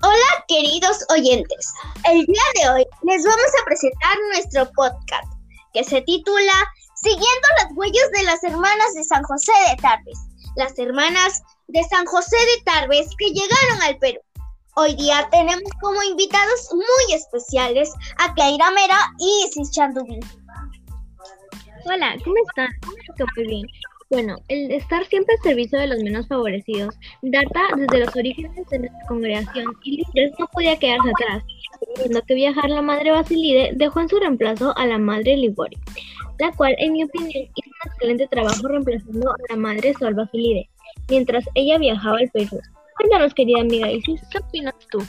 Hola queridos oyentes, el día de hoy les vamos a presentar nuestro podcast que se titula Siguiendo las huellas de las hermanas de San José de Tarbes, las hermanas de San José de Tarbes que llegaron al Perú. Hoy día tenemos como invitados muy especiales a Keira Mera y Isis Chandubín. Hola, ¿cómo están? Muy bien. Bueno, el estar siempre al servicio de los menos favorecidos data desde los orígenes de nuestra congregación y Libres no podía quedarse atrás. Teniendo que viajar, la madre Basilide dejó en su reemplazo a la madre Libori, la cual, en mi opinión, hizo un excelente trabajo reemplazando a la madre Sol Basilide, mientras ella viajaba al Perú. Cuéntanos, querida amiga Isis, ¿qué opinas tú?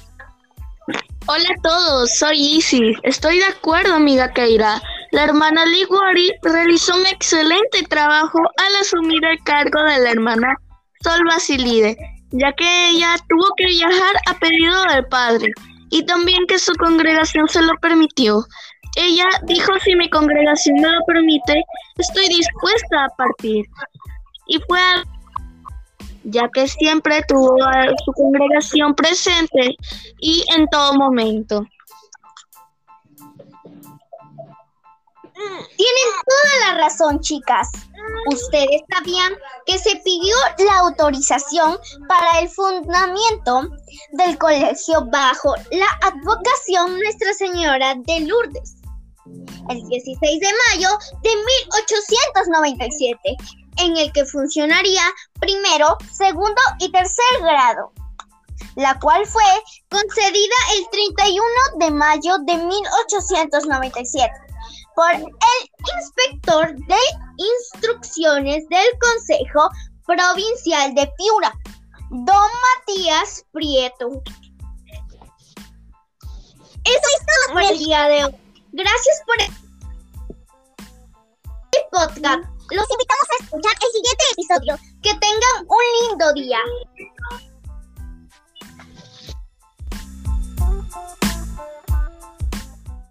Hola a todos, soy Isis. Estoy de acuerdo, amiga Keira. La hermana Liguori realizó un excelente trabajo al asumir el cargo de la hermana Sol Basilide, ya que ella tuvo que viajar a pedido del padre y también que su congregación se lo permitió. Ella dijo, si mi congregación me lo permite, estoy dispuesta a partir. Y fue ya que siempre tuvo a su congregación presente y en todo momento. Tienen toda la razón, chicas. Ustedes sabían que se pidió la autorización para el fundamento del colegio bajo la advocación Nuestra Señora de Lourdes el 16 de mayo de 1897, en el que funcionaría primero, segundo y tercer grado, la cual fue concedida el 31 de mayo de 1897 por el inspector de instrucciones del Consejo Provincial de Piura, don Matías Prieto. Eso es todo por el día de hoy. Gracias por el podcast. Los invitamos a escuchar el siguiente episodio. Que tengan un lindo día.